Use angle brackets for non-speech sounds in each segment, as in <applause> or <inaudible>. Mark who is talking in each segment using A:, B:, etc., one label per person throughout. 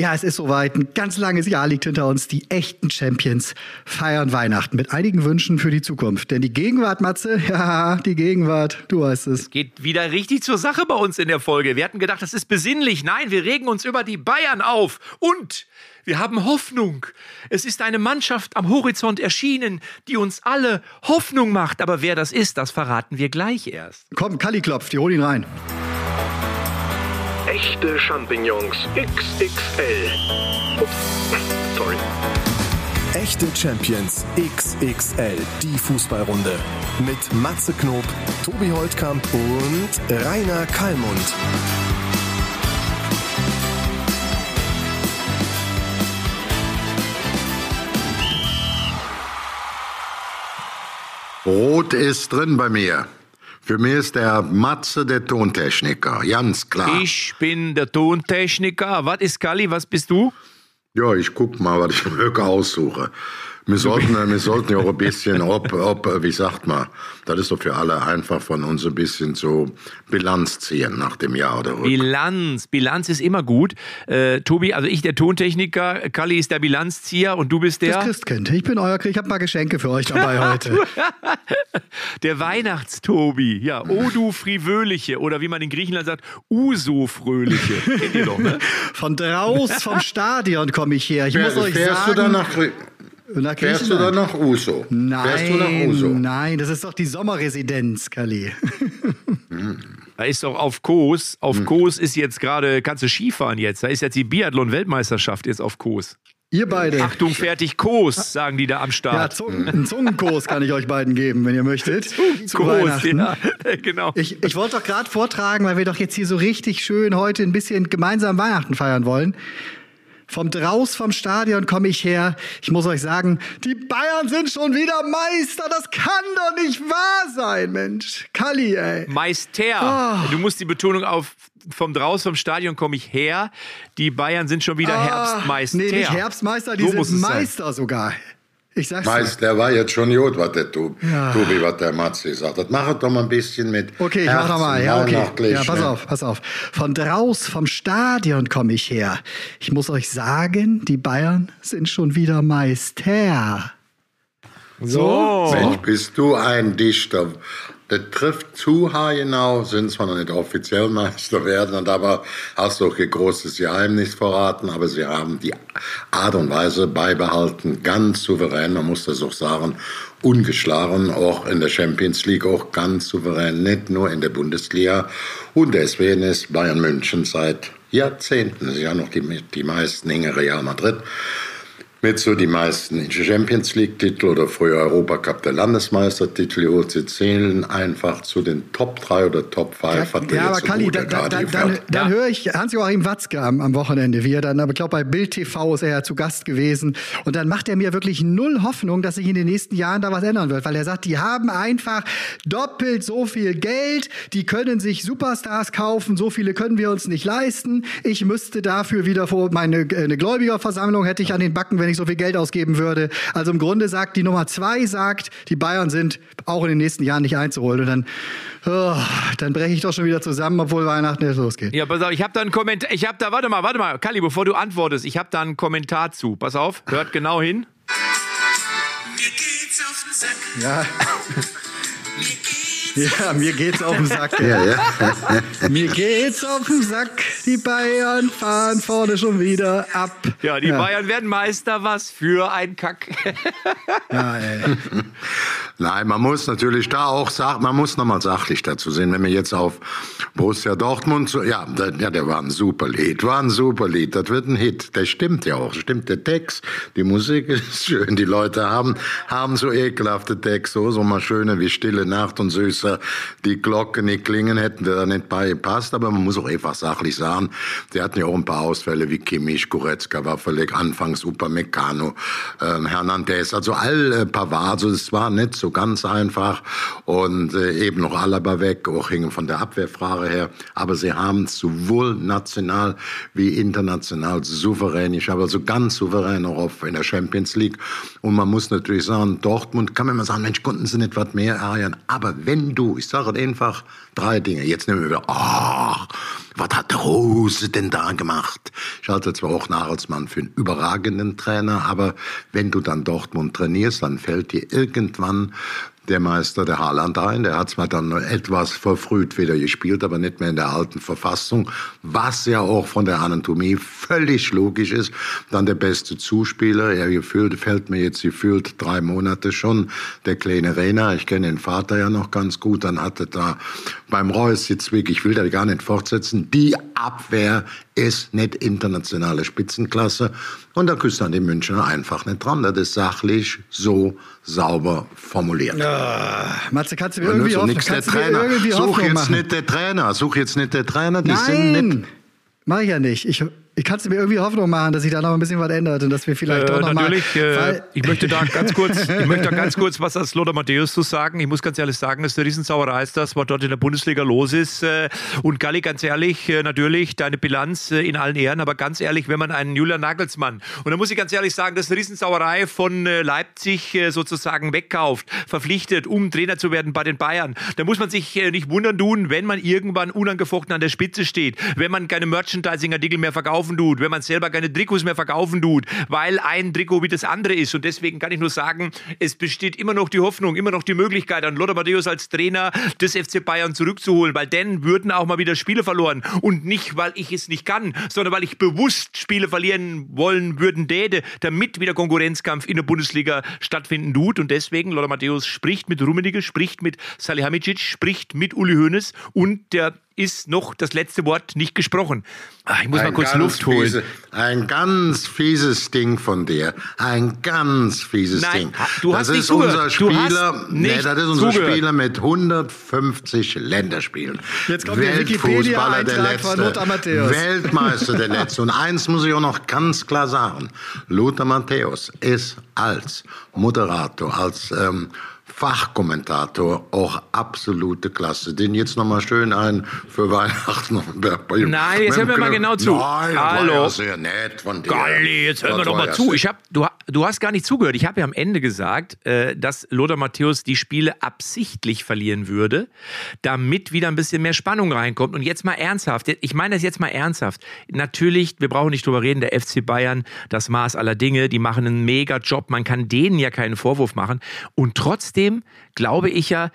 A: Ja, es ist soweit. Ein ganz langes Jahr liegt hinter uns. Die echten Champions feiern Weihnachten mit einigen Wünschen für die Zukunft. Denn die Gegenwart, Matze, <laughs> ja, die Gegenwart, du weißt es.
B: Geht wieder richtig zur Sache bei uns in der Folge. Wir hatten gedacht, das ist besinnlich. Nein, wir regen uns über die Bayern auf. Und wir haben Hoffnung. Es ist eine Mannschaft am Horizont erschienen, die uns alle Hoffnung macht. Aber wer das ist, das verraten wir gleich erst.
A: Komm, Kalli klopft, die hol ihn rein.
C: Echte Champignons XXL. Ups, sorry.
D: Echte Champions XXL, die Fußballrunde. Mit Matze Knob, Tobi Holtkamp und Rainer Kallmund.
E: Rot ist drin bei mir. Für mich ist der Matze der Tontechniker, ganz klar.
B: Ich bin der Tontechniker. Was ist Kali? Was bist du?
E: Ja, ich guck mal, was ich mir <laughs> aussuche. Wir sollten, wir sollten ja auch ein bisschen, ob, ob, wie sagt man, das ist doch für alle einfach von uns ein bisschen so Bilanz ziehen nach dem Jahr oder
B: Bilanz, Bilanz ist immer gut. Äh, Tobi, also ich der Tontechniker, Kalli ist der Bilanzzieher und du bist der?
A: Das Christkind. Ich bin euer, ich habe mal Geschenke für euch dabei <laughs> heute. <laughs>
B: der Weihnachtstobi, ja, O du Frivöliche oder wie man in Griechenland sagt, Uso Fröhliche. Kennt ihr doch, ne? <laughs>
A: Von draus vom Stadion komme ich her. Ich
E: Fähr,
A: muss euch
E: fährst
A: sagen,
E: du dann nach
A: nach
E: Fährst du dann nach Uso?
A: Nein,
E: Fährst du nach Uso?
A: nein, das ist doch die Sommerresidenz, Kali. <laughs>
B: Da ist doch auf Kos, auf hm. Kos ist jetzt gerade, kannst du Skifahren jetzt, da ist jetzt die Biathlon-Weltmeisterschaft jetzt auf Kos.
A: Ihr beide.
B: Achtung, fertig, Kos, sagen die da am Start.
A: Ja, Zungen, einen Zungenkurs kann ich euch beiden geben, wenn ihr möchtet.
B: Zungenkurs, ja, <laughs> genau.
A: Ich, ich wollte doch gerade vortragen, weil wir doch jetzt hier so richtig schön heute ein bisschen gemeinsam Weihnachten feiern wollen. Vom Draus vom Stadion komme ich her. Ich muss euch sagen, die Bayern sind schon wieder Meister. Das kann doch nicht wahr sein, Mensch. Kalli, ey.
B: Meister. Oh. Du musst die Betonung auf vom Draus vom Stadion komme ich her. Die Bayern sind schon wieder ah, Herbstmeister.
A: Nee, nicht Herbstmeister, die so sind Meister sein. sogar. Ich sag's
E: Meist, der war jetzt schon gut, was der Tobi, ja. Tobi was der Matze sagt. Das macht doch mal ein bisschen mit.
A: Okay, ich mach doch mal. Ja, okay. Ja, pass auf, pass auf. Von draus, vom Stadion komme ich her. Ich muss euch sagen, die Bayern sind schon wieder Meister.
E: So. Mensch, bist du ein Dichter. Das trifft zu haargenau, sind zwar noch nicht offiziell Meister werden, aber hast du großes Geheimnis verraten, aber sie haben die Art und Weise beibehalten, ganz souverän, man muss das auch sagen, ungeschlagen, auch in der Champions League, auch ganz souverän, nicht nur in der Bundesliga. Und deswegen ist Bayern München seit Jahrzehnten, ist ja noch die, die meisten hinter Real Madrid, mit so die meisten Champions League-Titel oder früher Europacup der Landesmeistertitel geholt. Sie zählen einfach zu den Top 3 oder Top 5.
A: Ja, ja aber Kalli, da, da, da, dann, dann höre ich Hans-Joachim Watzke am, am, Wochenende, wie er dann, aber ich glaube, bei Bild TV ist er ja zu Gast gewesen. Und dann macht er mir wirklich null Hoffnung, dass sich in den nächsten Jahren da was ändern wird, weil er sagt, die haben einfach doppelt so viel Geld, die können sich Superstars kaufen, so viele können wir uns nicht leisten. Ich müsste dafür wieder vor meine eine Gläubigerversammlung hätte ich an den Backen, wenn ich so viel Geld ausgeben würde. Also im Grunde sagt die Nummer zwei sagt, die Bayern sind auch in den nächsten Jahren nicht einzuholen. Und dann, oh, dann breche ich doch schon wieder zusammen, obwohl Weihnachten jetzt losgeht.
B: Ja, pass auf, ich habe da einen Kommentar. Ich habe da, warte mal, warte mal, Kali, bevor du antwortest, ich habe da einen Kommentar zu. Pass auf, hört genau hin.
A: Mir geht's auf den Sack. Ja. <laughs> Ja, mir geht's auf den Sack. Ja, ja. mir geht's auf den Sack. Die Bayern fahren vorne schon wieder ab.
B: Ja, die ja. Bayern werden Meister. Was für ein Kack. <laughs>
E: ja, ey. Nein, man muss natürlich da auch sagen, man muss nochmal sachlich dazu sehen. Wenn wir jetzt auf Borussia Dortmund, so, ja, der, ja, der war ein super Lied, war ein super Lied. Das wird ein Hit. Der stimmt ja auch. Stimmt der Text, die Musik ist schön. Die Leute haben, haben so ekelhafte Texte, so, so mal schöne wie Stille Nacht und süß Besser die Glocke nicht klingen, hätten wir da nicht beigepasst. Aber man muss auch einfach sachlich sagen, sie hatten ja auch ein paar Ausfälle wie Kimmich, Goretzka war völlig anfangs Upamecano, äh, Hernandez, also all äh, Pavard, also es war nicht so ganz einfach und äh, eben noch Alaba weg, auch hingen von der Abwehrfrage her. Aber sie haben sowohl national wie international souverän, ich habe also ganz souverän auch auf in der Champions League. Und man muss natürlich sagen, Dortmund kann man immer sagen, Mensch, konnten sie nicht was mehr ärgern. Aber wenn wenn du, ich sage einfach drei Dinge, jetzt nehmen wir wieder, ach, was hat Rose denn da gemacht? Ich halte zwar auch Nagelsmann für einen überragenden Trainer, aber wenn du dann Dortmund trainierst, dann fällt dir irgendwann der Meister der Haaland ein. Der hat zwar dann etwas verfrüht wieder gespielt, aber nicht mehr in der alten Verfassung, was ja auch von der Anatomie völlig logisch ist. Dann der beste Zuspieler, er gefühlt, fällt mir jetzt gefühlt drei Monate schon, der kleine Rena. Ich kenne den Vater ja noch ganz gut. Dann hatte da beim Reus Sitzwig, ich will da gar nicht fortsetzen, die Abwehr ist nicht internationale Spitzenklasse. Und da küsst dann die Münchner einfach nicht dran. Das ist sachlich so sauber formuliert. Ja,
A: Matze, kannst du mir irgendwie,
E: so
A: hoffen,
E: du mir irgendwie Such jetzt machen? nicht der Trainer. Such jetzt nicht der Trainer. Die
A: Nein,
E: sind nicht
A: mach ich ja nicht. Ich ich kann mir irgendwie Hoffnung machen, dass sich da noch ein bisschen was ändert und dass wir vielleicht äh, doch noch
B: natürlich,
A: mal,
B: äh, ich möchte da <laughs> ganz kurz, ich möchte da ganz kurz was als Lothar Matthäus zu sagen. Ich muss ganz ehrlich sagen, dass der Riesensauerei ist das, was dort in der Bundesliga los ist. Äh, und Galli, ganz ehrlich, äh, natürlich deine Bilanz äh, in allen Ehren, aber ganz ehrlich, wenn man einen Julian Nagelsmann und da muss ich ganz ehrlich sagen, dass eine Riesensauerei von Leipzig sozusagen wegkauft, verpflichtet, um Trainer zu werden bei den Bayern, da muss man sich nicht wundern tun, wenn man irgendwann unangefochten an der Spitze steht, wenn man keine Merchandising-Artikel mehr verkaufen tut, wenn man selber keine Trikots mehr verkaufen tut, weil ein Trikot wie das andere ist. Und deswegen kann ich nur sagen, es besteht immer noch die Hoffnung, immer noch die Möglichkeit, an Lothar Matthäus als Trainer des FC Bayern zurückzuholen, weil dann würden auch mal wieder Spiele verloren. Und nicht, weil ich es nicht kann, sondern weil ich bewusst Spiele verlieren wollen würden täte, damit wieder Konkurrenzkampf in der Bundesliga stattfinden tut. Und deswegen, Lothar Matthäus spricht mit Rummenigge, spricht mit Salihamidzic, spricht mit Uli Hoeneß und der ist noch das letzte Wort nicht gesprochen. Ach, ich muss ein mal kurz Luft holen.
E: Fiese, ein ganz fieses Ding von dir. Ein ganz fieses
B: Nein,
E: Ding.
B: Du
E: das
B: hast
E: ist
B: nicht
E: unser Spieler,
B: nee,
E: das ist unser zugehört. Spieler mit 150 Länderspielen.
A: Jetzt kommt der Wikipedia der letzte.
E: Weltmeister der letzte. Und eins muss ich auch noch ganz klar sagen. Lothar Matthäus ist als Moderator, als ähm, Fachkommentator auch absolute Klasse. Den jetzt nochmal schön ein für Weihnachten.
B: Nein, jetzt hören wir mal genau zu.
E: Nein, Hallo. War ja sehr nett von dir.
B: Galli, jetzt hören wir doch mal zu. Ich hab, du, du hast gar nicht zugehört. Ich habe ja am Ende gesagt, äh, dass Lothar Matthäus die Spiele absichtlich verlieren würde, damit wieder ein bisschen mehr Spannung reinkommt. Und jetzt mal ernsthaft. Ich meine das jetzt mal ernsthaft. Natürlich, wir brauchen nicht drüber reden, der FC Bayern, das Maß aller Dinge, die machen einen mega Job. Man kann denen ja keinen Vorwurf machen. Und trotzdem glaube ich ja,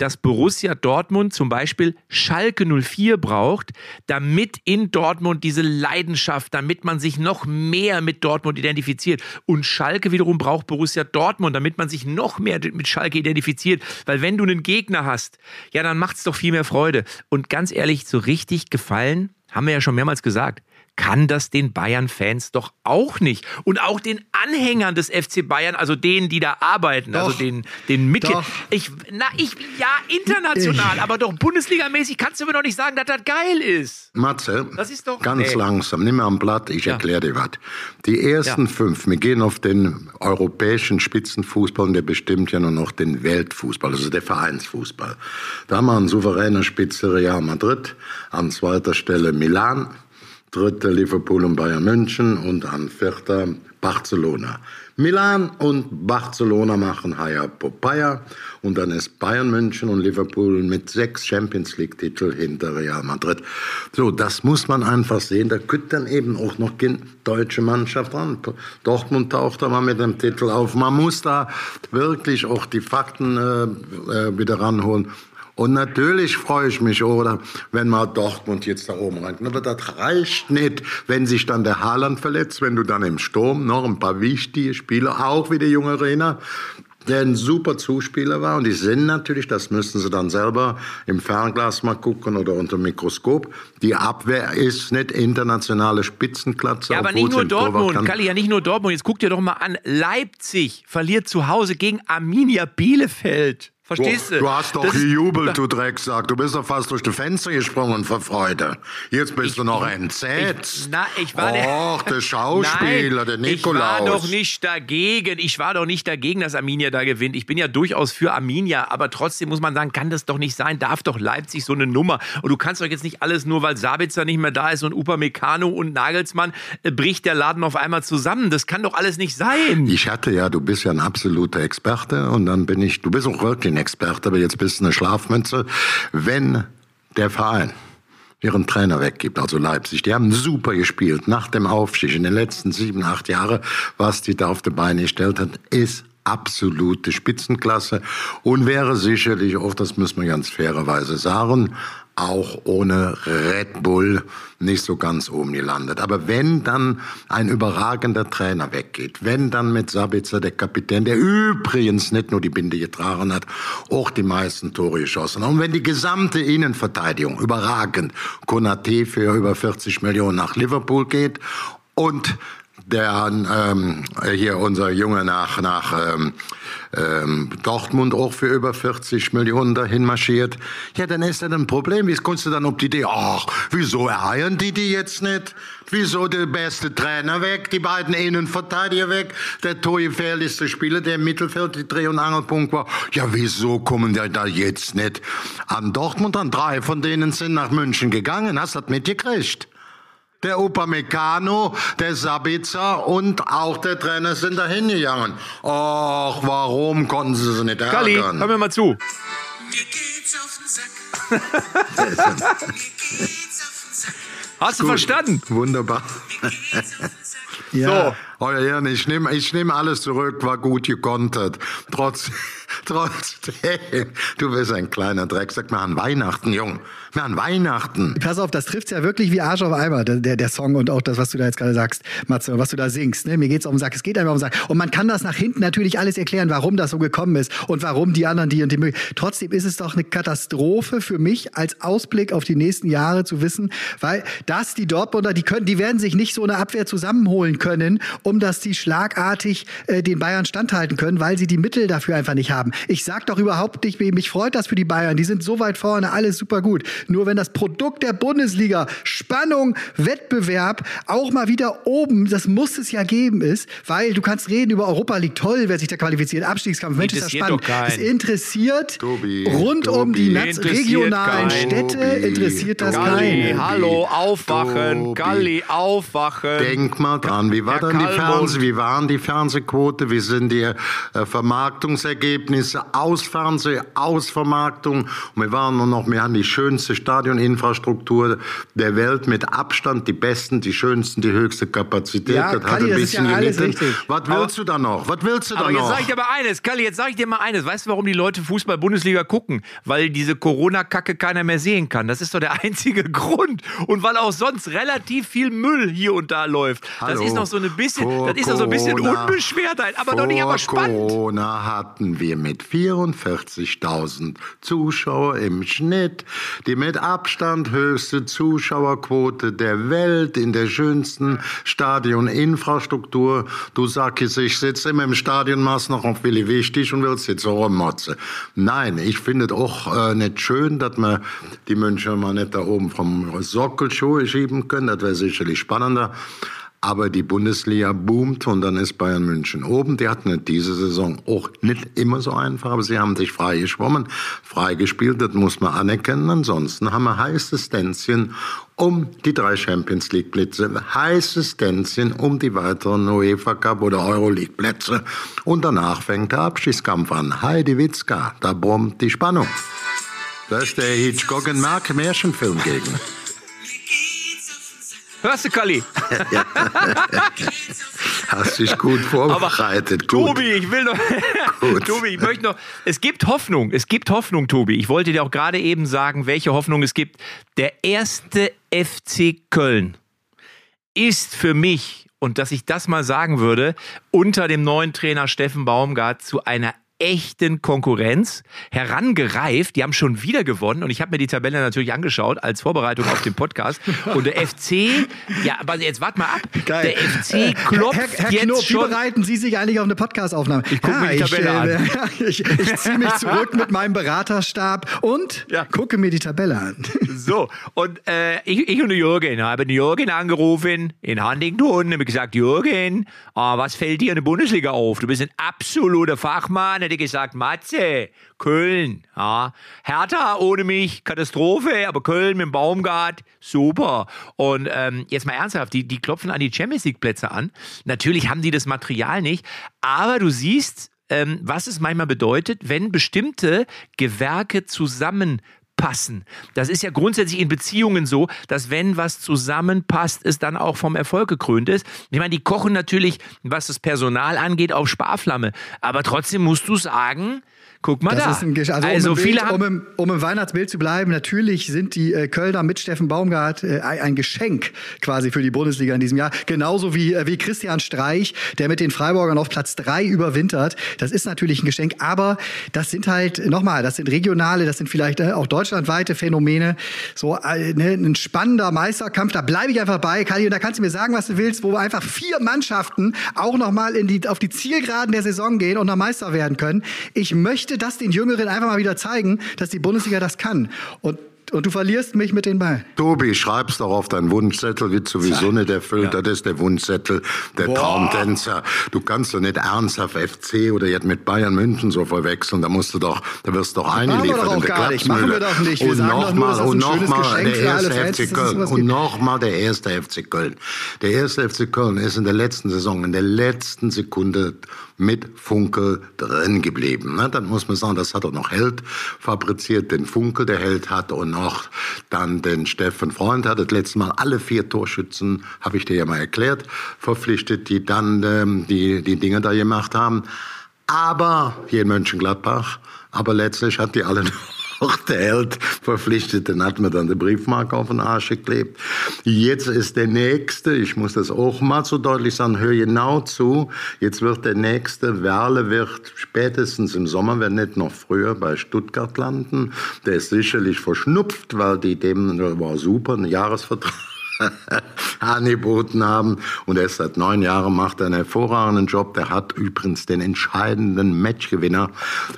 B: dass Borussia Dortmund zum Beispiel Schalke 04 braucht, damit in Dortmund diese Leidenschaft, damit man sich noch mehr mit Dortmund identifiziert. Und Schalke wiederum braucht Borussia Dortmund, damit man sich noch mehr mit Schalke identifiziert. Weil wenn du einen Gegner hast, ja, dann macht es doch viel mehr Freude. Und ganz ehrlich, so richtig gefallen, haben wir ja schon mehrmals gesagt, kann das den Bayern-Fans doch auch nicht. Und auch den Anhängern des FC Bayern, also denen, die da arbeiten, also doch, also den, den Mitgliedern. Ich, na, ich, ja, international, ich. aber doch Bundesligamäßig kannst du mir doch nicht sagen, dass das geil ist.
E: Matze, das ist doch, ganz ey. langsam, nimm mal am Blatt, ich ja. erkläre dir was. Die ersten ja. fünf, wir gehen auf den europäischen Spitzenfußball und der bestimmt ja nur noch den Weltfußball, also der Vereinsfußball. Da haben wir einen souveränen Spitze Real Madrid, an zweiter Stelle Milan, dritte Liverpool und Bayern München und an vierter Barcelona. Milan und Barcelona machen Haya Popeye und dann ist Bayern München und Liverpool mit sechs Champions League Titel hinter Real Madrid. So, das muss man einfach sehen. Da könnte dann eben auch noch eine deutsche Mannschaft ran. Dortmund taucht da mal mit dem Titel auf. Man muss da wirklich auch die Fakten äh, äh wieder ranholen. Und natürlich freue ich mich, oder, wenn mal Dortmund jetzt da oben rankt. Aber das reicht nicht, wenn sich dann der Haaland verletzt, wenn du dann im Sturm noch ein paar wichtige Spieler, auch wie der junge Rena, der ein super Zuspieler war. Und die sind natürlich, das müssen sie dann selber im Fernglas mal gucken oder unter dem Mikroskop. Die Abwehr ist nicht internationale Spitzenklasse.
B: Ja, aber nicht nur Dortmund, Kalli, ja nicht nur Dortmund. Jetzt guck dir doch mal an. Leipzig verliert zu Hause gegen Arminia Bielefeld. Verstehst du?
E: Du hast doch das gejubelt, du Drecksack. Du bist doch fast durch die Fenster gesprungen vor Freude. Jetzt bist ich, du noch entsetzt.
B: Ich, na, ich war
E: Och, der <laughs> Schauspieler,
B: Nein,
E: der Nikolaus.
B: Ich war doch nicht dagegen. Ich war doch nicht dagegen, dass Arminia da gewinnt. Ich bin ja durchaus für Arminia, aber trotzdem muss man sagen, kann das doch nicht sein. Darf doch Leipzig so eine Nummer. Und du kannst doch jetzt nicht alles nur, weil Sabitzer nicht mehr da ist und Upamecano und Nagelsmann, äh, bricht der Laden auf einmal zusammen. Das kann doch alles nicht sein.
E: Ich hatte ja, du bist ja ein absoluter Experte und dann bin ich, du bist auch wirklich ein Experte, aber jetzt bist du eine Schlafmütze. Wenn der Verein ihren Trainer weggibt, also Leipzig. Die haben super gespielt nach dem Aufstieg in den letzten sieben, acht Jahren. Was die da auf die Beine gestellt hat, ist absolute Spitzenklasse und wäre sicherlich auch, das muss man ganz fairerweise sagen, auch ohne Red Bull nicht so ganz oben gelandet. Aber wenn dann ein überragender Trainer weggeht, wenn dann mit Sabitzer der Kapitän, der übrigens nicht nur die Binde getragen hat, auch die meisten Tore geschossen hat, und wenn die gesamte Innenverteidigung überragend Konate für über 40 Millionen nach Liverpool geht und der ähm, hier unser Junge nach nach ähm, ähm, Dortmund auch für über 40 Millionen dahin marschiert. Ja, dann ist das ein Problem. Wie kommst du dann auf die Idee? Ach, wieso erheiern die die jetzt nicht? Wieso der beste Trainer weg, die beiden Innenverteidiger weg, der torgefährlichste Spieler, der im Mittelfeld die Dreh- und Angelpunkt war? Ja, wieso kommen die da jetzt nicht an Dortmund an? Drei von denen sind nach München gegangen. Hast du das mitgekriegt? Der Upamecano, der Sabitzer und auch der Trainer sind dahin gegangen. Ach, warum konnten sie sie nicht
B: Kalli,
E: ärgern?
B: hör mir mal zu.
F: Mir geht's auf den Sack. Mir geht's auf den Sack.
B: Hast du verstanden?
E: Wunderbar.
F: Mir geht's
E: Euer Ehren, ich nehme ich nehm alles zurück, war gut gekontert. Trotz, <laughs> trotzdem, du bist ein kleiner Dreck. Sag mal an Weihnachten, Jung. Mal an Weihnachten.
A: Pass auf, das trifft's ja wirklich wie Arsch auf Eimer, der, der, Song und auch das, was du da jetzt gerade sagst, Matze, was du da singst. Ne? Mir geht's um den Sack, es geht einfach um den Sack. Und man kann das nach hinten natürlich alles erklären, warum das so gekommen ist und warum die anderen die und die mögen. Trotzdem ist es doch eine Katastrophe für mich als Ausblick auf die nächsten Jahre zu wissen, weil das die Dortmunder, die können, die werden sich nicht so eine Abwehr zusammenholen können, um dass die schlagartig äh, den Bayern standhalten können, weil sie die Mittel dafür einfach nicht haben. Ich sag doch überhaupt nicht, mich freut das für die Bayern, die sind so weit vorne, alles super gut. Nur wenn das Produkt der Bundesliga, Spannung, Wettbewerb, auch mal wieder oben, das muss es ja geben ist, weil du kannst reden über Europa League, toll, wer sich da qualifiziert, Abstiegskampf, Mensch, ist das spannend. Es interessiert
E: Tobi,
A: rund um die
E: Tobi.
A: Naz-
B: Interessiert
A: regionalen
B: keinen.
A: Städte,
E: Tobi,
A: interessiert das.
B: Galli,
A: keinen.
B: hallo, aufwachen. Galli, aufwachen.
E: Denk mal dran, wie war dann die. Fernseh, wie waren die Fernsehquote, wie sind die äh, Vermarktungsergebnisse aus Fernseh, aus Vermarktung und wir waren nur noch, wir haben die schönste Stadioninfrastruktur der Welt mit Abstand, die besten, die schönsten, die höchste Kapazität.
A: Ja,
E: das hat
A: Kalli,
E: ein
A: das ist
E: bisschen
A: ja
E: gelitten. Was willst du da noch? Was willst du da
B: Aber jetzt
E: noch?
B: sag ich dir mal eines, Kalli, jetzt sag ich dir mal eines. Weißt du, warum die Leute Fußball-Bundesliga gucken? Weil diese Corona-Kacke keiner mehr sehen kann. Das ist doch der <laughs> einzige Grund. Und weil auch sonst relativ viel Müll hier und da läuft. Das
E: Hallo.
B: ist noch so ein bisschen, das ist noch so ein bisschen Unbeschwertheit, aber doch nicht aber spannend.
E: Corona hatten wir mit 44.000 Zuschauer im Schnitt die mit Abstand höchste Zuschauerquote der Welt in der schönsten Stadioninfrastruktur. Du sagst, ich sitze immer im Stadion, machst noch auf Willi Wichtig und willst jetzt so rummotzen. Nein, ich finde es auch äh, nicht schön, dass man die München mal nicht da oben vom Sockel schieben können. Das wäre sicherlich spannender. Aber die Bundesliga boomt und dann ist Bayern München oben. Die hatten es diese Saison auch nicht immer so einfach, aber sie haben sich frei geschwommen, frei gespielt, das muss man anerkennen. Ansonsten haben wir heißes Tänzchen um die drei Champions League Plätze, heißes Tänzchen um die weiteren UEFA Cup oder Euroleague Plätze. Und danach fängt der Abschiedskampf an. Heidi Witzka, da brummt die Spannung. Das ist der Hitchcock und Mark Märchenfilm gegen.
B: Hörst du, Kalli? <laughs>
E: Hast dich gut vorbereitet. gut.
B: Tobi, ich will noch. <laughs>
E: Gut.
B: Tobi, ich möchte noch. Es gibt Hoffnung. Es gibt Hoffnung, Tobi. Ich wollte dir auch gerade eben sagen, welche Hoffnung es gibt. Der erste FC Köln ist für mich, und dass ich das mal sagen würde, unter dem neuen Trainer Steffen Baumgart zu einer echten Konkurrenz herangereift. Die haben schon wieder gewonnen und ich habe mir die Tabelle natürlich angeschaut als Vorbereitung auf den Podcast. Und der FC, ja, aber jetzt warte mal ab.
A: Geil.
B: Der FC klopft
A: Herr, Herr
B: jetzt
A: Knob, wie
B: schon.
A: bereiten Sie sich eigentlich auf eine Podcastaufnahme? Ich
B: guck mir die Tabelle an. <laughs>
A: Ich, ich ziehe mich zurück mit meinem Beraterstab und
B: Ja.
A: gucke mir die Tabelle an. <laughs>
B: So, und äh, ich, ich und Jürgen haben Jürgen angerufen in Huntington und habe gesagt, Jürgen, ah, was fällt dir in der Bundesliga auf? Du bist ein absoluter Fachmann. Er gesagt, Matze, Köln, ja. Hertha ohne mich, Katastrophe, aber Köln mit Baumgart, super. Und ähm, jetzt mal ernsthaft, die, die klopfen an die Champions League Plätze an. Natürlich haben die das Material nicht, aber du siehst, ähm, was es manchmal bedeutet, wenn bestimmte Gewerke zusammenpassen. Das ist ja grundsätzlich in Beziehungen so, dass wenn was zusammenpasst, es dann auch vom Erfolg gekrönt ist. Ich meine, die kochen natürlich, was das Personal angeht, auf Sparflamme. Aber trotzdem musst du sagen, Guck mal
A: das
B: da.
A: Ist ein, also,
B: also
A: um, im
B: viele
A: Bild,
B: haben
A: um, im, um im Weihnachtsbild zu bleiben, natürlich sind die äh, Kölner mit Steffen Baumgart äh, ein Geschenk quasi für die Bundesliga in diesem Jahr. Genauso wie, äh, wie Christian Streich, der mit den Freiburgern auf Platz drei überwintert. Das ist natürlich ein Geschenk, aber das sind halt, nochmal, das sind regionale, das sind vielleicht äh, auch deutschlandweite Phänomene. So äh, ne, ein spannender Meisterkampf, da bleibe ich einfach bei, Kali, und da kannst du mir sagen, was du willst, wo einfach vier Mannschaften auch nochmal die, auf die Zielgeraden der Saison gehen und noch Meister werden können. Ich möchte das den Jüngeren einfach mal wieder zeigen, dass die Bundesliga das kann. Und und du verlierst mich mit den Ball.
E: Tobi, schreib's doch auf deinen Wunschzettel, wird sowieso nicht erfüllt. Das ist der Wunschzettel, der Traumtänzer. Du kannst doch nicht ernsthaft FC oder jetzt mit Bayern München so verwechseln. Da musst du doch, da wirst du doch eingeliefert in der
A: gar nicht. Machen wir doch nicht. Wir
E: und nochmal, und nochmal der erste FC Köln. Und nochmal der erste FC Köln. Der erste FC Köln ist in der letzten Saison, in der letzten Sekunde mit Funkel drin geblieben. Ne? Dann muss man sagen, das hat er noch Held fabriziert, den Funkel, der Held hat und noch dann den Steffen Freund hat das letzte Mal alle vier Torschützen, habe ich dir ja mal erklärt, verpflichtet, die dann ähm, die, die Dinge da gemacht haben. Aber hier in Mönchengladbach, aber letztlich hat die alle noch der Held verpflichtet, dann hat man dann die Briefmarke auf den Arsch geklebt. Jetzt ist der Nächste, ich muss das auch mal so deutlich sagen, hör genau zu, jetzt wird der Nächste, Werle wird spätestens im Sommer, wenn nicht noch früher, bei Stuttgart landen. Der ist sicherlich verschnupft, weil die dem, der war super, ein Jahresvertrag angeboten haben. Und er ist seit neun Jahren, macht einen hervorragenden Job. Der hat übrigens den entscheidenden Matchgewinner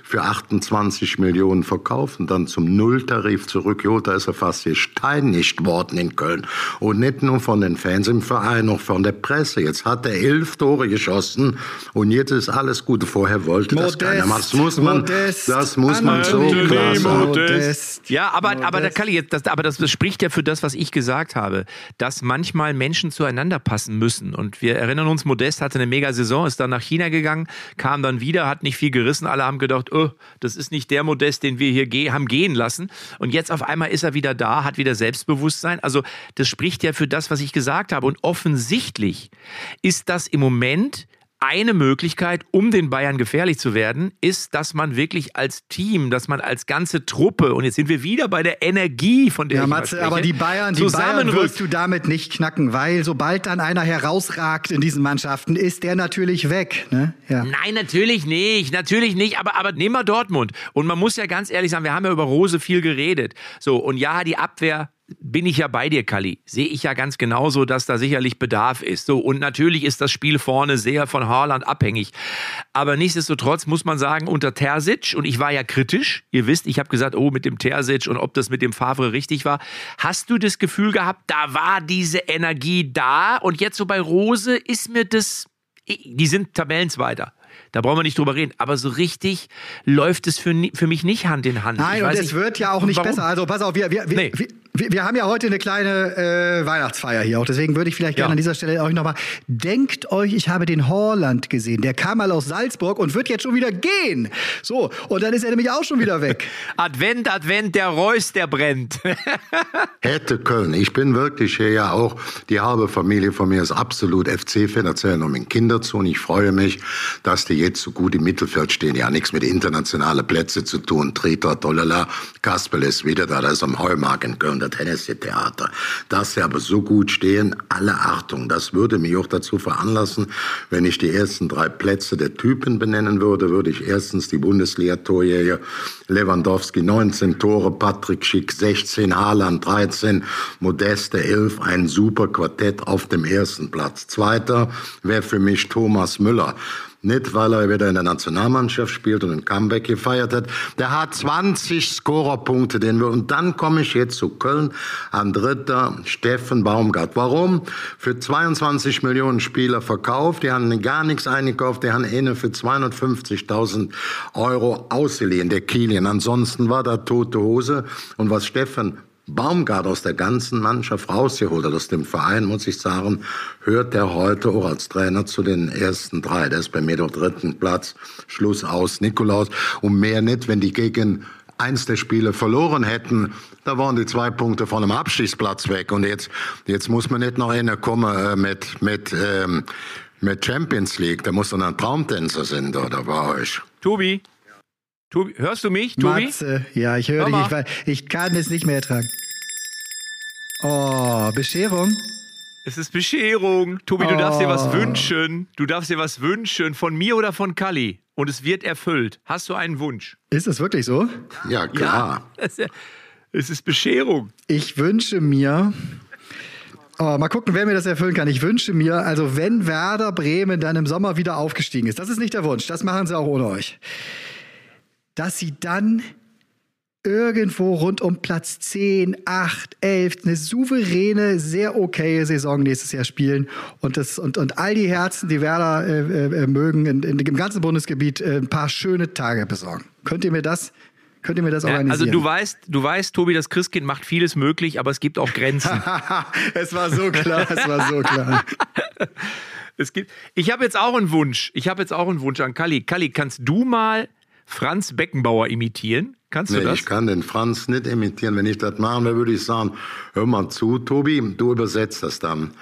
E: für 28 Millionen verkauft und dann zum Nulltarif zurück. Jo, da ist er fast gesteinigt worden in Köln. Und nicht nur von den Fans im Verein, noch von der Presse. Jetzt hat er elf Tore geschossen und jetzt ist alles gut. Vorher wollte das
A: Modest,
E: keiner. Das muss man,
A: modest,
E: das muss man so klar sagen.
A: Modest.
B: Ja, aber, aber, Kalli, jetzt, das, aber das, das spricht ja für das, was ich gesagt habe, dass manchmal Menschen zueinander passen müssen. Und wir erinnern uns, Modest hatte eine mega Saison, ist dann nach China gegangen, kam dann wieder, hat nicht viel gerissen. Alle haben gedacht, oh, das ist nicht der Modest, den wir hier ge haben gehen lassen. Und jetzt auf einmal ist er wieder da, hat wieder Selbstbewusstsein. Also das spricht ja für das, was ich gesagt habe. Und offensichtlich ist das im Moment eine Möglichkeit, um den Bayern gefährlich zu werden, ist, dass man wirklich als Team, dass man als ganze Truppe, und jetzt sind wir wieder bei der Energie, von der
A: Ja,
B: ich
A: Matze,
B: spreche,
A: aber die Bayern, die Bayern wirst du damit nicht knacken, weil sobald dann einer herausragt in diesen Mannschaften, ist der natürlich weg. Ne? Ja.
B: Nein, natürlich nicht, natürlich nicht, aber, aber nehmen wir Dortmund. Und man muss ja ganz ehrlich sagen, wir haben ja über Rose viel geredet. So, und ja, die Abwehr bin ich ja bei dir, Kalli. Sehe ich ja ganz genauso, dass da sicherlich Bedarf ist. So, und natürlich ist das Spiel vorne sehr von Haaland abhängig. Aber nichtsdestotrotz muss man sagen, unter Terzic, und ich war ja kritisch, ihr wisst, ich habe gesagt, oh, mit dem Terzic und ob das mit dem Favre richtig war. Hast du das Gefühl gehabt, da war diese Energie da und jetzt so bei Rose ist mir das, die sind Tabellenzweiter. Da brauchen wir nicht drüber reden. Aber so richtig läuft es für, für mich nicht Hand in Hand.
A: Nein, und es wird ja auch nicht
B: warum.
A: besser. Also pass auf, wir, wir, wir,
B: Nee.
A: wir, wir, wir haben ja heute eine kleine äh, Weihnachtsfeier hier auch. Deswegen würde ich vielleicht
B: Ja.
A: gerne an dieser Stelle euch nochmal. Denkt euch, ich habe den Horland gesehen. Der kam mal aus Salzburg und wird jetzt schon wieder gehen. So, und dann ist er nämlich auch schon wieder weg. <laughs>
B: Advent, Advent, der Reus, der brennt. <laughs>
E: Hätte Köln. Ich bin wirklich hier ja auch, die halbe Familie von mir ist absolut FC-Fan, erzählen noch mit Kindern zu und ich freue mich, dass die jetzt so gut im Mittelfeld stehen. Ja, nichts mit internationalen Plätze zu tun. Triter, Tolala, Kasperl ist wieder da, da ist am Heumarkt in Köln, das Tennessee-Theater. Dass sie aber so gut stehen, alle Achtung, das würde mich auch dazu veranlassen, wenn ich die ersten drei Plätze der Typen benennen würde, würde ich erstens die Bundesliga-Torjäger Lewandowski 19 Tore, Patrick Schick 16, Haaland 13, Modeste 11, ein super Quartett auf dem ersten Platz. Zweiter wäre für mich Thomas Müller. Nicht, weil er wieder in der Nationalmannschaft spielt und ein Comeback gefeiert hat. Der hat 20 Scorerpunkte, den wir, und dann komme ich jetzt zu Köln an dritter Steffen Baumgart. Warum? Für 22 Millionen Spieler verkauft. Die haben gar nichts eingekauft. Die haben eine für 250.000 Euro ausgeliehen, der Kilian. Ansonsten war da tote Hose. Und was Steffen Baumgart aus der ganzen Mannschaft rausgeholt hat, aus dem Verein, muss ich sagen, hört der heute auch als Trainer zu den ersten drei. Der ist bei mir doch dritten Platz. Schluss aus, Nikolaus. Und mehr nicht, wenn die gegen eins der Spiele verloren hätten, da waren die zwei Punkte von einem Abstiegsplatz weg. Und jetzt, jetzt muss man nicht noch einer kommen äh, mit, mit, ähm, mit Champions League. Da muss dann ein Traumtänzer sein, da war euch.
B: Tobi? Tobi, hörst du mich, Tobi?
A: Matze, ja, ich höre
B: Hör
A: dich. Ich, ich kann es nicht mehr ertragen. Oh, Bescherung?
B: Es ist Bescherung. Tobi, du darfst dir was
A: Oh.
B: wünschen. Du darfst dir was wünschen von mir oder von Kalli. Und es wird erfüllt. Hast du einen Wunsch?
A: Ist es wirklich so?
E: Ja, klar.
B: Es <laughs> ist- Es ist Bescherung.
A: Ich wünsche mir. Oh, mal gucken, wer mir das erfüllen kann. Ich wünsche mir, also wenn Werder Bremen dann im Sommer wieder aufgestiegen ist, das ist nicht der Wunsch, das machen sie auch ohne euch, dass sie dann irgendwo rund um Platz 10, 8, 11 eine souveräne, sehr okaye Saison nächstes Jahr spielen und, das, und, und all die Herzen, die Werder äh, äh, mögen, in, in, im ganzen Bundesgebiet äh, ein paar schöne Tage besorgen. Könnt ihr mir das, könnt ihr mir das
B: Ja,
A: organisieren?
B: also du weißt, du weißt, Tobi, das Christkind macht vieles möglich, aber es gibt auch Grenzen. <laughs>
A: es war so klar, es war so klar. <laughs>
B: es gibt. Ich habe jetzt auch einen Wunsch. Ich habe jetzt auch einen Wunsch an Kalli. Kalli, kannst du mal Franz Beckenbauer imitieren? Kannst du
E: Nee,
B: das?
E: ich kann den Franz nicht imitieren. Wenn ich das machen würde, würde ich sagen, hör mal zu, Tobi, du übersetzt das dann.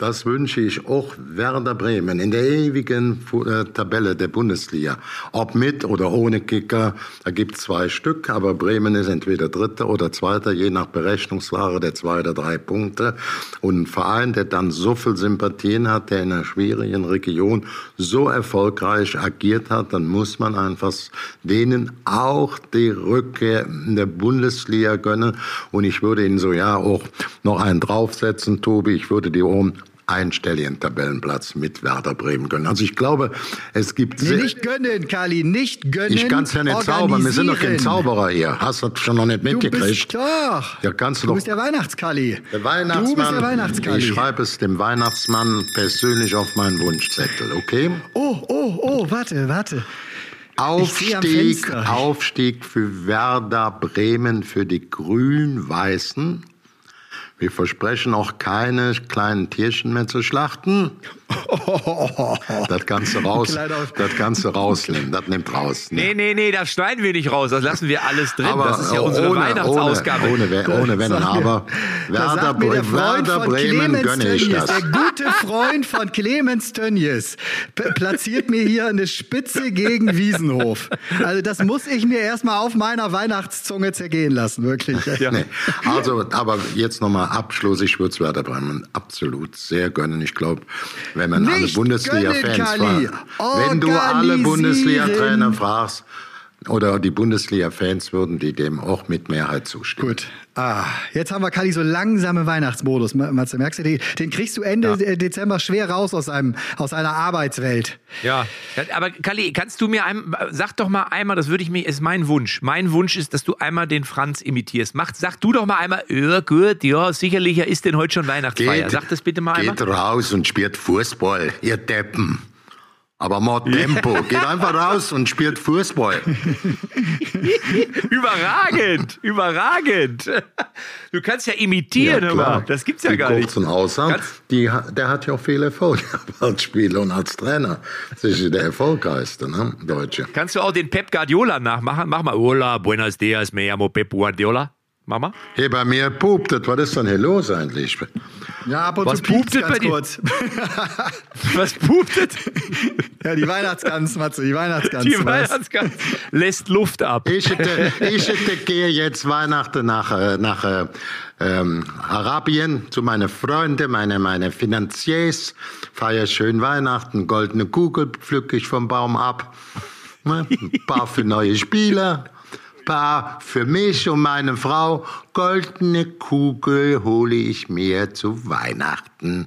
E: Das wünsche ich auch Werder Bremen in der ewigen äh, Tabelle der Bundesliga. Ob mit oder ohne Kicker, da gibt es zwei Stück, aber Bremen ist entweder Dritter oder Zweiter, je nach Berechnungsware der zwei oder drei Punkte. Und ein Verein, der dann so viel Sympathien hat, der in einer schwierigen Region so erfolgreich agiert hat, dann muss man einfach denen auch die Rückkehr in der Bundesliga gönnen. Und ich würde ihnen so ja auch noch einen draufsetzen, Tobi. Ich würde die oben einstelligen Tabellenplatz mit Werder Bremen gönnen. Also ich glaube, es gibt
A: Nee,
E: sehr,
A: nicht gönnen, Kali, nicht gönnen.
E: ich kann es ja nicht zaubern. Wir sind doch kein. Zauberer hier. Hast du das schon noch nicht
A: Du
E: mitgekriegt?
A: bist doch.
E: Ja, kannst du
A: du
E: doch-
A: bist der Weihnachtskali.
E: Der Weihnachtsmann.
A: Du bist der Weihnachtskali.
E: Ich schreibe es dem Weihnachtsmann persönlich auf meinen Wunschzettel, okay?
A: Oh, oh, oh, warte, warte.
E: Aufstieg. Aufstieg für Werder Bremen für die Grün-Weißen. Wir versprechen auch keine kleinen Tierchen mehr zu schlachten. <laughs> Das Ganze raus, das Ganze rausnehmen, das nimmt raus. Ne?
B: Nee, nee, nee, das schneiden wir nicht raus. Das lassen wir alles drin. das ist ja
E: äh,
B: unsere
E: ohne,
B: Weihnachtsausgabe.
E: Ohne, ohne, Wenn- ohne Wenn und <laughs> Aber. Werder, Bre- Werder Bremen
A: Clemens
E: gönne ich
A: Tönnies,
E: das.
A: der gute Freund von Clemens Tönnies, platziert mir hier eine Spitze gegen Wiesenhof. Also das muss ich mir erstmal auf meiner Weihnachtszunge zergehen lassen, wirklich. <laughs>
E: Nee. Also, aber jetzt nochmal Abschluss. Ich würde es Werder Bremen absolut sehr gönnen. Ich glaube, wenn man alle Bundesliga-Fans fragt, wenn du alle. Bundesliga-Trainer fragst, oder die Bundesliga-Fans würden die dem auch mit Mehrheit zustimmen.
A: Gut. Ah, jetzt haben wir Kali so langsame Weihnachtsmodus. Ma- Matze, merkst du, den, den kriegst du Ende äh, Dezember schwer raus aus, einem, aus einer Arbeitswelt.
B: Ja, aber Kalli, kannst du mir ein, sag doch mal einmal, das würde ich mir, ist mein Wunsch. Mein Wunsch ist, dass du einmal den Franz imitierst. Mach, sag du doch mal einmal, ja gut, ja, sicherlich, er ist denn heute schon Weihnachtsfeier. Sag das bitte mal einmal.
E: Geht raus und spielt Fußball, ihr Deppen. Aber mal Tempo. Geht einfach raus und spielt Fußball. <laughs>
B: Überragend, überragend. Du kannst ja imitieren, hör mal. Das gibt's ja
E: die
B: gar nicht. Ganz-
E: die, der hat ja auch viel Erfolg <laughs> als Spieler und als Trainer. Das ist der erfolgreichste, ne? Deutsche.
B: Kannst du auch den Pep Guardiola nachmachen? Mach mal, hola, buenos dias, me llamo Pep Guardiola. Mach mal.
E: Hey, bei mir pupt es. Was ist denn hier los eigentlich?
A: Ja, ab und
B: Was
A: zu
B: puptet bei
A: ganz
B: dir?
A: kurz. <laughs>
B: Was puptet? <laughs>
A: ja, die Weihnachtsgans, Matze, die Weihnachtsgans.
B: Die. Weihnachtsgans lässt Luft ab.
E: Ich hätte, ich hätte gehe jetzt Weihnachten nach, äh, nach äh, ähm, Arabien zu meinen Freunden, meine, meine Finanziers, feiere schön Weihnachten, goldene Kugel pflücke ich vom Baum ab, ne? ein paar für neue Spieler, paar für mich und meine Frau, goldene Kugel hole ich mir zu Weihnachten,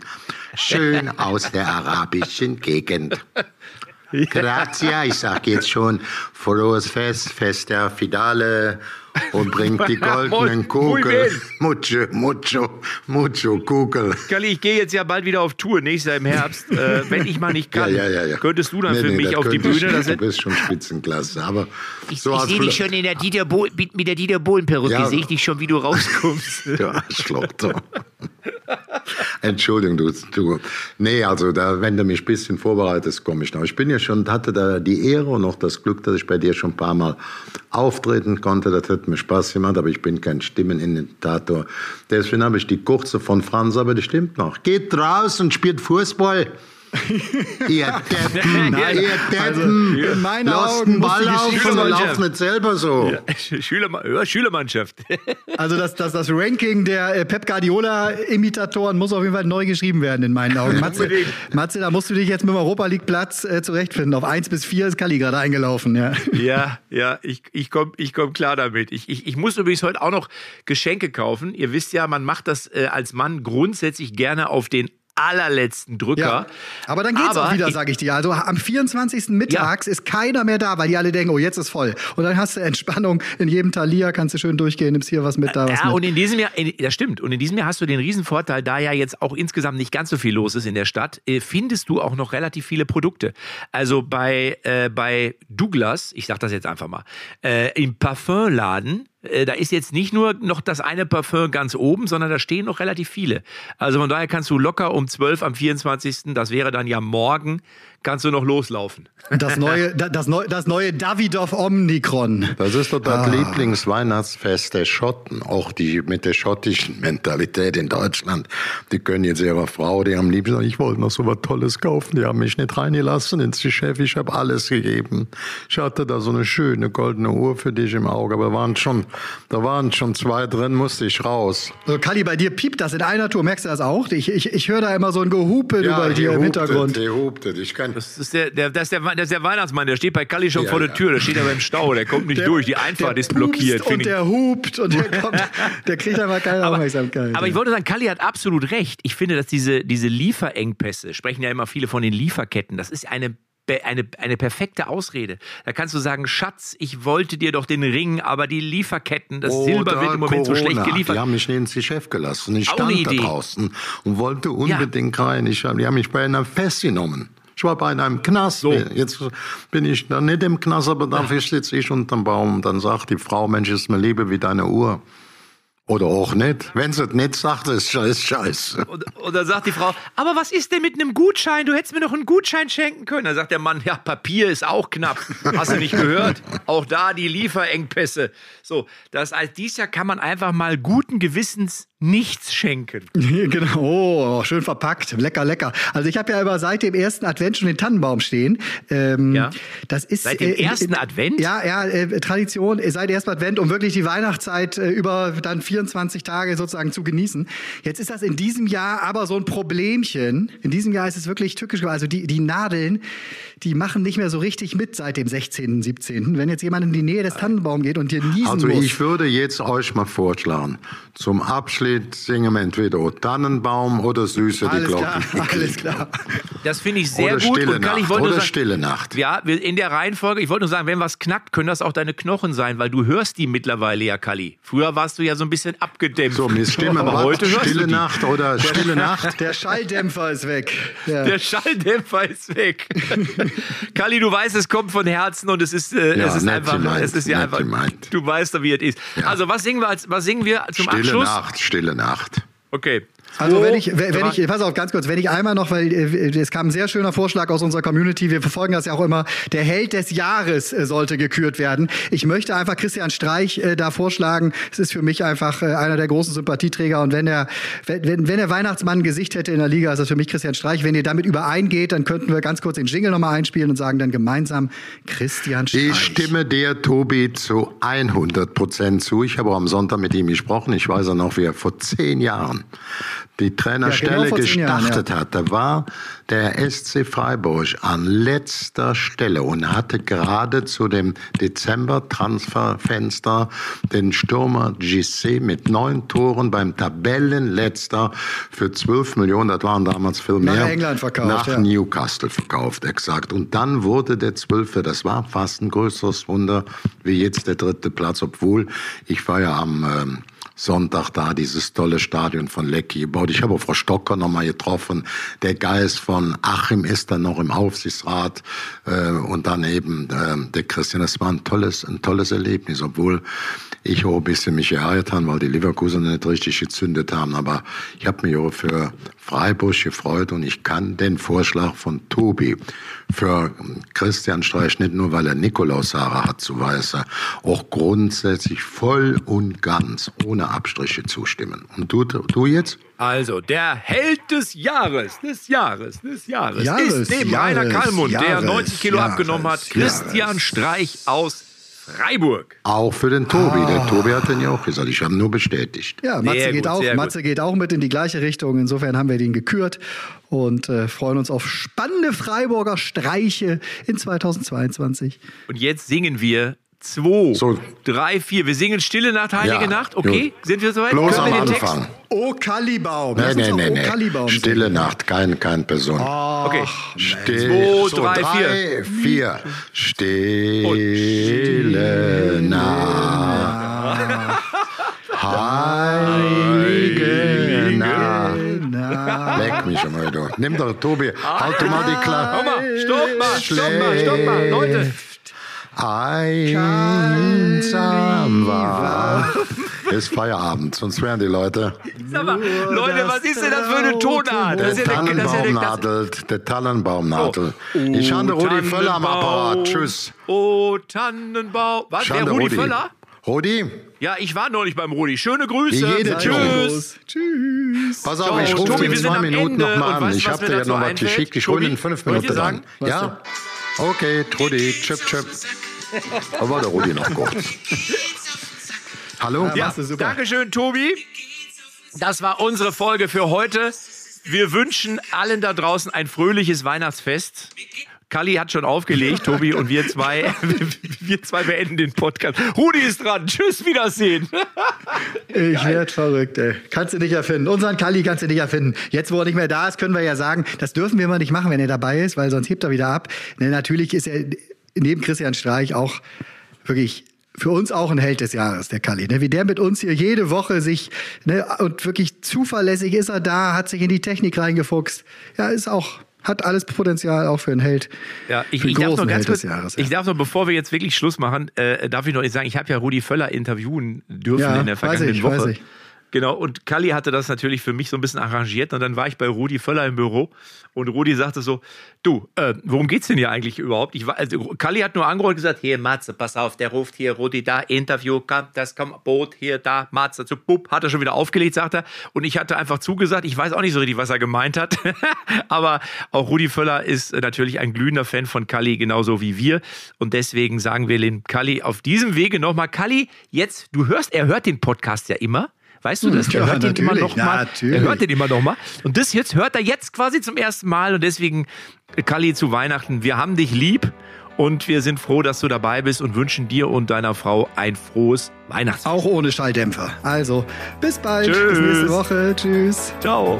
E: schön aus der arabischen Gegend. <laughs> Grazie, ich sag jetzt schon frohes Fest, Fest der Fidale und bringt die <laughs> goldenen
B: Muy
E: Kugel.
B: bien.
E: Mucho, mucho, mucho Kugel.
B: Kalli, ich gehe jetzt ja bald wieder auf Tour, nächstes Jahr im Herbst. Äh, wenn ich mal nicht kann,
E: Ja, ja, ja, ja.
B: könntest du dann
E: Nee,
B: für
E: nee,
B: mich auf die
E: ich
B: Bühne.
E: nicht.
B: Das
E: du bist schon Spitzenklasse. Aber
G: Ich,
E: so
G: ich sehe dich schon in der Dieter Bohl, mit, mit der Dieter Bohlen-Perücke,
E: Ja.
G: sehe ich dich schon, wie du rauskommst. <laughs>
E: Du Arschloch, du. Entschuldigung, du, du. Nee, also da, wenn du mich ein bisschen vorbereitest, komme ich noch. Ich bin ja schon, hatte da die Ehre und auch das Glück, dass ich bei dir schon ein paar Mal auftreten konnte. Das hat mir Spaß gemacht, aber ich bin kein Stimmenimitator. Deswegen habe ich die kurze von Franz, aber die stimmt noch. Geht raus und spielt Fußball. Ihr Deppen, ihr
A: also,
E: Deppen.
A: in meinen Augen
E: Ball
A: Geschichte
E: und lauft nicht selber so. <laughs>
B: Schüler, ja, Schülermannschaft. <laughs>
A: Also das, das, das Ranking der äh, Pep Guardiola-Imitatoren muss auf jeden Fall neu geschrieben werden in meinen Augen. <laughs> Matze, Matze da musst du dich jetzt mit dem Europa League-Platz äh, zurechtfinden. Auf 1 bis 4 ist Kali gerade eingelaufen. Ja.
B: Ja, ja, ich, ich komme ich komm klar damit. Ich, ich, ich muss übrigens heute auch noch Geschenke kaufen. Ihr wisst ja, man macht das äh, als Mann grundsätzlich gerne auf den allerletzten Drücker.
A: Ja. Aber dann geht's
B: Aber
A: auch wieder, sage ich dir. Also am 24. mittags ist keiner mehr da, weil die alle denken, oh, jetzt ist voll. Und dann hast du Entspannung in jedem Talier, kannst du schön durchgehen, nimmst hier was mit, da was
B: Ja,
A: mit.
B: und in diesem Jahr, in, das stimmt, und in diesem Jahr hast du den Riesenvorteil, da ja jetzt auch insgesamt nicht ganz so viel los ist in der Stadt, äh, findest du auch noch relativ viele Produkte. Also bei, äh, bei Douglas, ich sag das jetzt einfach mal, äh, im Parfumladen, äh, da ist jetzt nicht nur noch das eine Parfum ganz oben, sondern da stehen noch relativ viele. Also von daher kannst du locker um 12 am 24., das wäre dann ja morgen, kannst du noch loslaufen.
A: Das neue, da- <laughs> das neue, das neue Davidoff Omnicron.
E: Das ist doch das
A: Ah.
E: Lieblingsweihnachtsfest der Schotten. Auch die mit der schottischen Mentalität in Deutschland. Die können jetzt ihrer Frau, die am liebsten sagen, ich wollte noch so was Tolles kaufen. Die haben mich nicht reingelassen ins Geschäft. Ich habe alles gegeben. Ich hatte da so eine schöne goldene Uhr für dich im Auge. Aber waren schon, da waren schon zwei drin, musste ich raus.
A: So, Kali, bei dir piept das in einer Tour. Merkst du das auch? Ich, ich, ich höre da immer so ein Gehupe über
E: die
A: dir im
E: huptet,
A: Hintergrund.
E: Die huptet. Ich kann,
B: Das ist der, der, das ist der, das ist der Weihnachtsmann, der steht bei Kalli schon
E: Ja,
B: vor der
E: ja.
B: Tür, der steht aber im Stau, der kommt nicht durch, die Einfahrt
A: der
B: ist blockiert.
A: Und
B: ich-
A: der hupt und der kommt, <laughs> der kriegt einfach keine Aufmerksamkeit.
B: Aber ich wollte sagen, Kalli hat absolut recht. Ich finde, dass diese, diese Lieferengpässe, sprechen ja immer viele von den Lieferketten, das ist eine eine, eine perfekte Ausrede. Da kannst du sagen, Schatz, ich wollte dir doch den Ring, aber die Lieferketten, das Silber wird im Moment so schlecht
E: Corona.
B: geliefert.
E: Die haben mich nicht ins Geschäft gelassen. Ich
B: Auch
E: stand da draußen und wollte unbedingt rein. Ich, die haben mich bei einem festgenommen. Ich war bei einem Knast. Jetzt bin ich dann nicht im Knast, aber dafür <laughs> sitze ich unterm Baum. Dann sagt die Frau, Mensch, ist mir Liebe wie deine Uhr. Oder auch nicht. Wenn sie es nicht sagt, ist scheiß scheiße.
B: Und, und dann sagt die Frau, aber was ist denn mit einem Gutschein? Du hättest mir doch einen Gutschein schenken können. Dann sagt der Mann, ja, Papier ist auch knapp. Hast du nicht gehört? Auch da die Lieferengpässe. So, das als dies Jahr kann man einfach mal guten Gewissens nichts schenken. <laughs>
A: genau, oh, schön verpackt, lecker, lecker. Also ich habe ja immer seit dem ersten Advent schon den Tannenbaum stehen. Ähm,
B: Ja.
A: Das ist
B: Seit dem
A: äh,
B: ersten Advent?
A: Ja, ja, äh, Tradition äh, seit ersten Advent, um wirklich die Weihnachtszeit äh, über dann 24 Tage sozusagen zu genießen. Jetzt ist das in diesem Jahr aber so ein Problemchen. In diesem Jahr ist es wirklich tückisch. geworden. Also die, die Nadeln, die machen nicht mehr so richtig mit seit dem 16., 17. Wenn jetzt jemand in die Nähe des Tannenbaums geht und dir niesen
E: Also
A: muss.
E: ich würde jetzt euch mal vorschlagen, zum Abschied singen wir entweder O Tannenbaum oder Süße die
A: alles klar,
E: Glocken. <laughs>
A: alles klar.
B: Das finde ich sehr
E: Oder
B: gut.
E: Stille
B: und Karl, ich
E: Nacht,
B: wollte nur
E: oder
B: sagen,
E: Stille Nacht.
B: Ja, in der Reihenfolge, ich wollte nur sagen, wenn was knackt, können das auch deine Knochen sein, weil du hörst die mittlerweile ja, Kalli. Früher warst du ja so ein bisschen abgedämpft.
E: So, mir Stimme
B: aber
E: was?
B: heute
E: Stille. Nacht oder Stille Nacht.
A: Der Schalldämpfer ist weg. Ja.
B: Der Schalldämpfer ist weg. <laughs> Kalli, du weißt, es kommt von Herzen und es ist, äh,
E: Ja,
B: es ist einfach,
E: gemeint,
B: es ist ja einfach,
E: gemeint.
B: du weißt doch, wie es ist. Also, was singen wir als, was singen wir zum
E: Stille
B: Abschluss?
E: Nacht, Stille Nacht.
B: Okay.
A: Also wenn ich, wenn
B: drei-
A: ich, pass auf, ganz kurz, wenn ich einmal noch, weil äh, es kam ein sehr schöner Vorschlag aus unserer Community, wir verfolgen das ja auch immer, der Held des Jahres äh, sollte gekürt werden. Ich möchte einfach Christian Streich äh, da vorschlagen, es ist für mich einfach äh, einer der großen Sympathieträger und wenn der, wenn, wenn wenn der Weihnachtsmann ein Gesicht hätte in der Liga, ist das für mich Christian Streich. Wenn ihr damit übereingeht, dann könnten wir ganz kurz den Jingle nochmal einspielen und sagen dann gemeinsam Christian Streich.
E: Ich stimme dir, Tobi, zu 100 Prozent zu. Ich habe auch am Sonntag mit ihm gesprochen. Ich weiß ja noch, wie er vor zehn Jahren die Trainerstelle
A: Ja, genau zehn Jahren,
E: gestartet hat, da war der SC Freiburg an letzter Stelle und hatte gerade zu dem Dezember-Transferfenster den Stürmer GC mit neun Toren beim Tabellenletzter für 12 Millionen, das waren damals viel
A: Nach
E: mehr,
A: England verkauft,
E: nach
A: ja.
E: Newcastle verkauft, exakt. Und dann wurde der Zwölfte, das war fast ein größeres Wunder wie jetzt der dritte Platz, obwohl ich war ja am ähm, Sonntag da, dieses tolle Stadion von Lecky gebaut. Ich habe Frau Stocker nochmal getroffen. Der Geist von Achim ist dann noch im Aufsichtsrat äh, und dann eben äh, der Christian. Das war ein tolles, ein tolles Erlebnis, obwohl ich auch ein bisschen mich geärgert habe, weil die Leverkusen nicht richtig gezündet haben. Aber ich habe mich auch für Freiburg gefreut und ich kann den Vorschlag von Tobi für Christian Streich nicht nur, weil er Nikolaus Sarah hat, so weiß er, auch grundsätzlich voll und ganz ohne Abstriche zustimmen. Und du, du jetzt?
B: Also, der Held des Jahres, des Jahres, des Jahres,
A: Jahres,
B: ist
A: Jahres,
B: Rainer Kallmund, der
A: Jahres,
B: 90 Kilo abgenommen hat, Christian. Streich aus Freiburg.
E: Auch für den Tobi. Der Tobi hat den ja auch gesagt. Ich habe nur bestätigt.
A: Ja, Matze,
B: Sehr
A: geht
B: gut,
A: auch,
B: gut.
A: Matze geht auch mit in die gleiche Richtung. Insofern haben wir den gekürt und äh, freuen uns auf spannende Freiburger Streiche in 2022.
B: Und jetzt singen wir zwei,
E: So.
B: drei, vier. Wir singen Stille Nacht, Heilige
E: Ja,
B: Nacht. Okay,
E: gut.
B: sind wir soweit?
E: Bloß
B: Können
E: am
B: wir den Text?
E: Anfang.
A: O Kallibaum.
E: Nee, nee, nee,
A: O
E: nee. Stille
A: singen.
E: Nacht, keine, keine Person.
B: Okay.
E: Still,
B: Zwei, drei,
E: vier. Stille Nacht. Heilige Nacht.
A: Na,
E: Leck mich schon mal, du. Nimm doch, Tobi, halt du mal die
B: Hör
E: Klappe.
B: mal, stopp mal, stopp mal, stopp mal. Leute,
E: Einsam war. Ist Feierabend, sonst wären die Leute.
B: sag mal, Leute, was ist denn das für eine Tonart?
E: Der
B: der,
E: Tannenbaum
B: der,
E: nadelt, der Tannenbaum nadelt.
B: Oh,
E: Ich habe Rudi Völler am. Apparat. Tschüss.
B: Oh, Tannenbaum. Was,
E: Schande,
B: Rudi Völler?
E: Rudi,
B: Ja, ich war neulich beim Rudi. Schöne Grüße.
E: Jede
B: Tschüss.
A: Tschüss.
E: pass auf, ich rufe in zwei Minuten nochmal an.
B: weißt
E: Ich habe dir ja
B: dazu
E: noch was
B: einfällt?
E: geschickt. Ich hole in fünf Minuten an. Ja? Okay, Trudi, chip, chip. Aber der Rudi noch kurz. Hallo?
B: Ja,
A: du super.
B: Dankeschön, Tobi. Das war unsere Folge für heute. Wir wünschen allen da draußen ein fröhliches Weihnachtsfest. Kalli hat schon aufgelegt, Tobi und wir zwei, <laughs> wir zwei beenden den Podcast. Rudi ist dran. Tschüss, Wiedersehen.
A: Ich werd verrückt, ey. Kannst du nicht erfinden. Unseren Kalli kannst du nicht erfinden. Jetzt, wo er nicht mehr da ist, können wir ja sagen, das dürfen wir mal nicht machen, wenn er dabei ist, weil sonst hebt er wieder ab. Ne, natürlich ist er neben Christian Streich auch wirklich für uns auch ein Held des Jahres, der Kalli. Ne? Wie der mit uns hier jede Woche sich, ne, und wirklich zuverlässig ist er da, hat sich in die Technik reingefuchst. Ja, ist auch, hat alles Potenzial auch für einen Held.
B: Ja, ich, ich darf noch ganz
A: Held
B: kurz,
A: des Jahres.
B: ich darf noch, bevor wir jetzt wirklich Schluss machen, äh, darf ich noch sagen, ich habe ja Rudi Völler interviewen dürfen
A: Ja,
B: in der
A: weiß
B: vergangenen
A: ich,
B: Woche.
A: weiß ich.
B: Genau, und Kalli hatte das natürlich für mich so ein bisschen arrangiert und dann war ich bei Rudi Völler im Büro und Rudi sagte so, du, äh, worum geht's denn hier eigentlich überhaupt? Ich, war- also, Kalli hat nur angerufen und gesagt, hier Matze, pass auf, der ruft hier Rudi da, Interview, kommt, das kommt, Boot hier, da, Matze, zu Bub, hat er schon wieder aufgelegt, sagt er. Und ich hatte einfach zugesagt, ich weiß auch nicht so richtig, was er gemeint hat, <laughs> aber auch Rudi Völler ist natürlich ein glühender Fan von Kalli, genauso wie wir. Und deswegen sagen wir den Kalli auf diesem Wege nochmal, Kalli, jetzt, du hörst, er hört den Podcast ja immer, Weißt du das?
A: Hm, Ja,
B: er hört den immer noch mal.
A: natürlich.
B: Er hört den immer noch mal. Und das jetzt hört er jetzt quasi zum ersten Mal. Und deswegen, Kalli, zu Weihnachten, wir haben dich lieb. Und wir sind froh, dass du dabei bist und wünschen dir und deiner Frau ein frohes Weihnachtsfest.
A: Auch ohne Schalldämpfer. Also, bis bald.
B: Tschüss.
A: Bis nächste Woche. Tschüss.
B: Ciao.